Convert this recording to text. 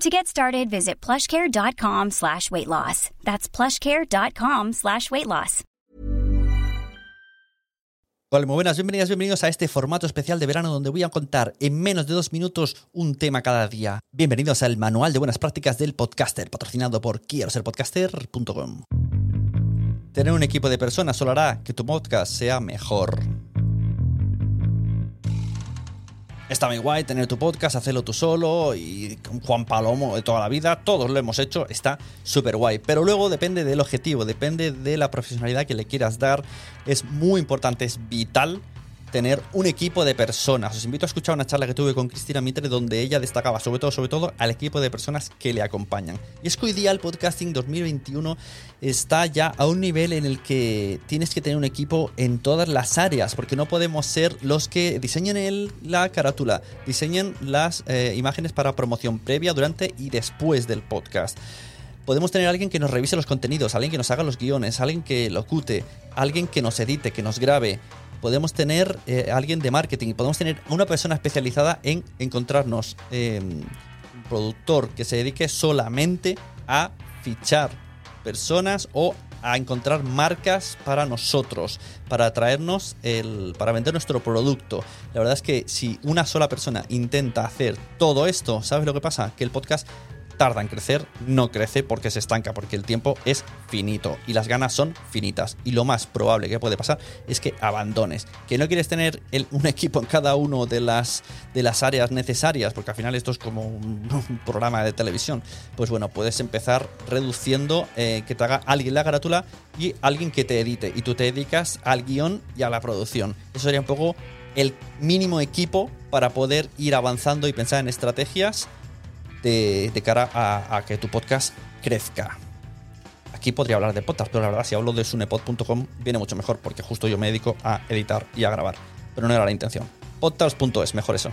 To get started, visit plushcare.com slash weight loss. That's plushcare.com slash weight loss. Muy buenas, bienvenidas, bienvenidos a este formato especial de verano donde voy a contar en menos de dos minutos un tema cada día. Bienvenidos al Manual de Buenas Prácticas del Podcaster, patrocinado por quiero ser podcaster.com. Tener un equipo de personas solo hará que tu podcast sea mejor. Está muy guay tener tu podcast, hacerlo tú solo y con Juan Palomo de toda la vida, todos lo hemos hecho, está súper guay. Pero luego depende del objetivo, depende de la profesionalidad que le quieras dar. Es muy importante, es vital tener un equipo de personas. Os invito a escuchar una charla que tuve con Cristina Mitre donde ella destacaba sobre todo, sobre todo al equipo de personas que le acompañan. Y es que hoy día el podcasting 2021 está ya a un nivel en el que tienes que tener un equipo en todas las áreas, porque no podemos ser los que diseñen la carátula, diseñen las eh, imágenes para promoción previa, durante y después del podcast podemos tener alguien que nos revise los contenidos, alguien que nos haga los guiones, alguien que locute, alguien que nos edite, que nos grabe, podemos tener eh, alguien de marketing, podemos tener una persona especializada en encontrarnos eh, un productor que se dedique solamente a fichar personas o a encontrar marcas para nosotros, para traernos el, para vender nuestro producto. La verdad es que si una sola persona intenta hacer todo esto, ¿sabes lo que pasa? Que el podcast tarda en crecer, no crece porque se estanca, porque el tiempo es finito y las ganas son finitas. Y lo más probable que puede pasar es que abandones, que no quieres tener un equipo en cada uno de las, de las áreas necesarias, porque al final esto es como un, programa de televisión. Pues bueno, puedes empezar reduciendo eh, que te haga alguien la carátula y alguien que te edite. Y tú te dedicas al guion y a la producción. Eso sería un poco el mínimo equipo para poder ir avanzando y pensar en estrategias de, cara a, que tu podcast crezca. Aquí podría hablar de podcast, pero la verdad si hablo de sunepod.com viene mucho mejor porque justo yo me dedico a editar y a grabar. Pero no era la intención. Podcast.es, mejor eso.